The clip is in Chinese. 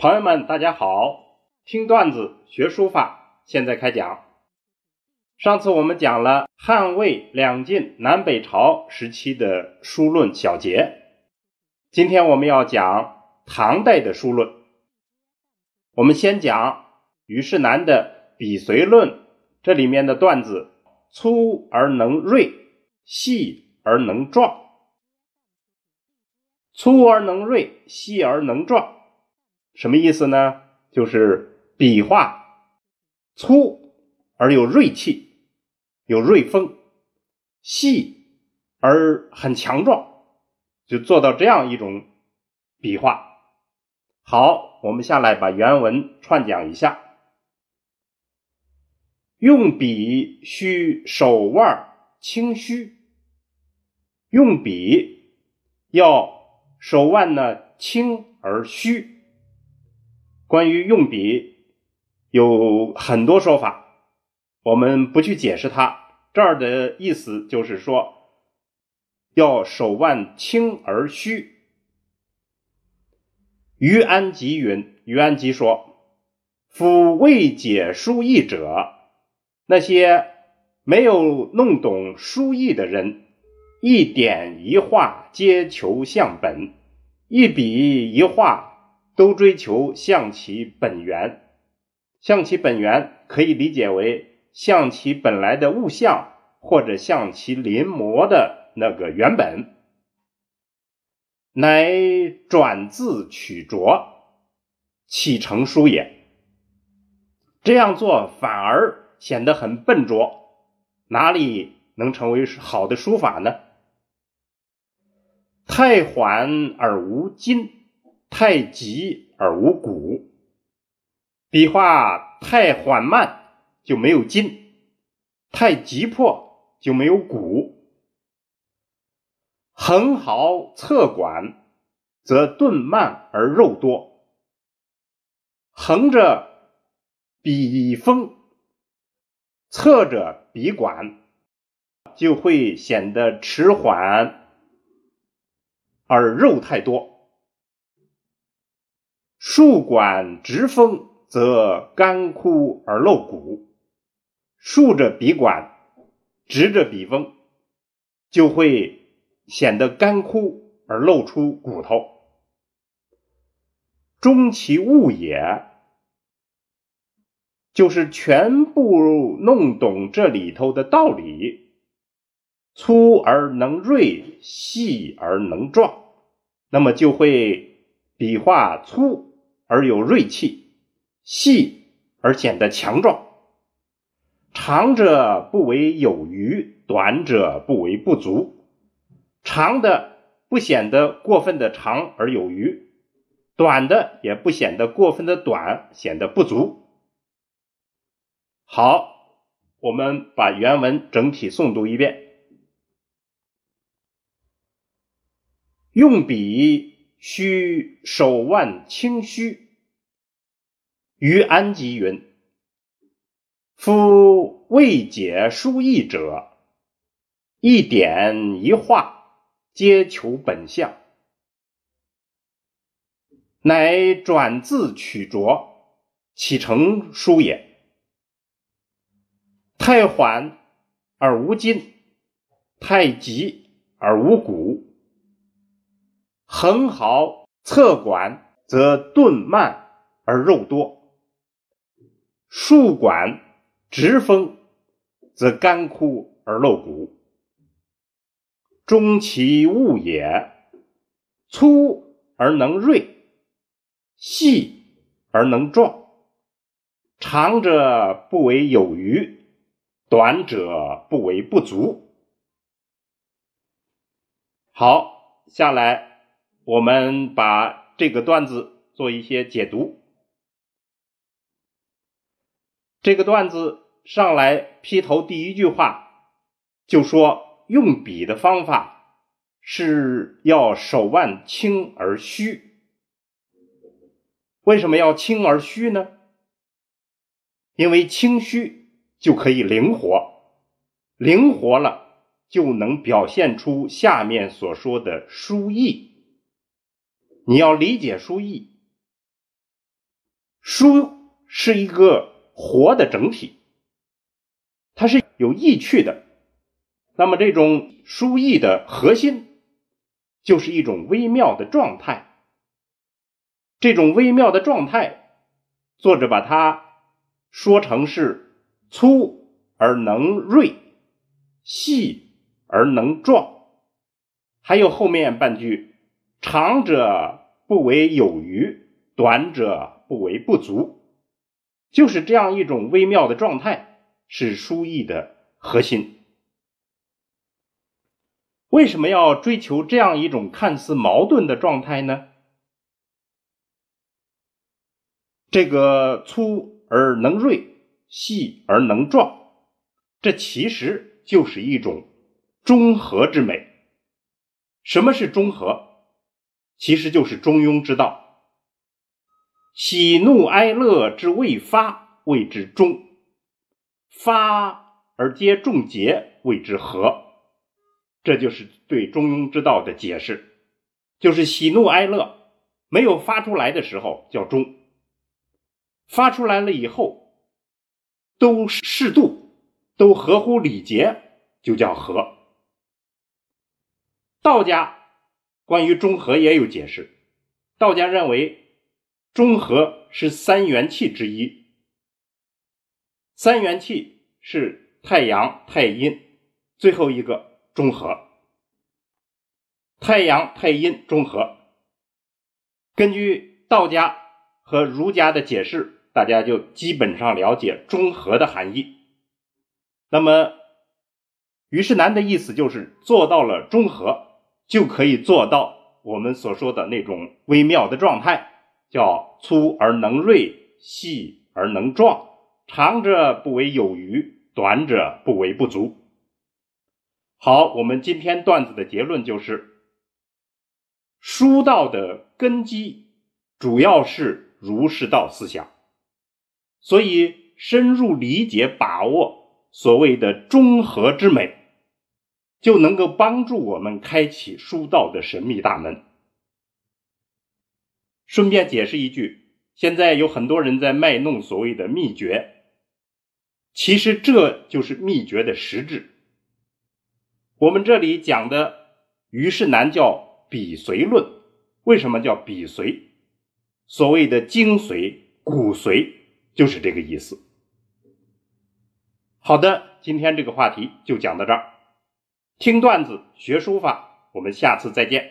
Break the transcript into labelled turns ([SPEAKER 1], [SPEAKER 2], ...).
[SPEAKER 1] 朋友们，大家好！听段子学书法，现在开讲。上次我们讲了汉魏两晋南北朝时期的书论小结，今天我们要讲唐代的书论。我们先讲虞世南的《笔随论》，这里面的段子粗而能锐，细而能壮。粗而能锐，细而能壮。什么意思呢？就是笔画粗而有锐气，有锐锋；细而很强壮，就做到这样一种笔画。好，我们下来把原文串讲一下：用笔需手腕轻虚，用笔要手腕呢轻而虚。关于用笔有很多说法，我们不去解释它。这儿的意思就是说，要手腕轻而虚。于安吉云：“于安吉说，夫未解书意者，那些没有弄懂书意的人，一点一画皆求向本，一笔一画。”都追求象其本源，象其本源可以理解为象其本来的物象，或者象其临摹的那个原本，乃转字取拙，岂成书也？这样做反而显得很笨拙，哪里能成为好的书法呢？太缓而无筋。太急而无骨，笔画太缓慢就没有劲，太急迫就没有骨。横毫侧管，则顿慢而肉多。横着笔锋，侧着笔管，就会显得迟缓而肉太多。竖管直锋，则干枯而露骨；竖着笔管，直着笔锋，就会显得干枯而露出骨头。终其物也，就是全部弄懂这里头的道理。粗而能锐，细而能壮，那么就会笔画粗。而有锐气，细而显得强壮，长者不为有余，短者不为不足。长的不显得过分的长而有余，短的也不显得过分的短，显得不足。好，我们把原文整体诵读一遍。用笔。须手腕轻虚。于安吉云：“夫未解书意者，一点一画皆求本相，乃转字取拙，岂成书也？太缓而无筋，太急而无骨。”横毫侧管，则钝慢而肉多；竖管直锋，则干枯而露骨。中其物也，粗而能锐，细而能壮。长者不为有余，短者不为不足。好，下来。我们把这个段子做一些解读。这个段子上来劈头第一句话就说，用笔的方法是要手腕轻而虚。为什么要轻而虚呢？因为轻虚就可以灵活，灵活了就能表现出下面所说的书意。你要理解书意，书是一个活的整体，它是有意趣的。那么这种书意的核心，就是一种微妙的状态。这种微妙的状态，作者把它说成是粗而能锐，细而能壮，还有后面半句“长者不为有余，短者不为不足”，就是这样一种微妙的状态，是书意的核心。为什么要追求这样一种看似矛盾的状态呢？这个粗而能锐，细而能壮，这其实就是一种中和之美。什么是中和？其实就是中庸之道。喜怒哀乐之未发，谓之中；发而皆众结，谓之和。这就是对中庸之道的解释，就是喜怒哀乐没有发出来的时候叫中，发出来了以后都适度，都合乎礼节，就叫和。道家关于中和也有解释，道家认为中和是三元气之一，三元气是太阳、太阴，最后一个。中和，太阳太阴中和。根据道家和儒家的解释，大家就基本上了解中和的含义。那么，于是南的意思就是做到了中和，就可以做到我们所说的那种微妙的状态，叫粗而能锐，细而能壮，长者不为有余，短者不为不足。好，我们今天段子的结论就是：书道的根基主要是儒释道思想，所以深入理解、把握所谓的中和之美，就能够帮助我们开启书道的神秘大门。顺便解释一句，现在有很多人在卖弄所谓的秘诀，其实这就是秘诀的实质。我们这里讲的虞世南叫笔髓论，为什么叫笔髓？所谓的精髓、骨髓就是这个意思。好的，今天这个话题就讲到这儿。听段子学书法，我们下次再见。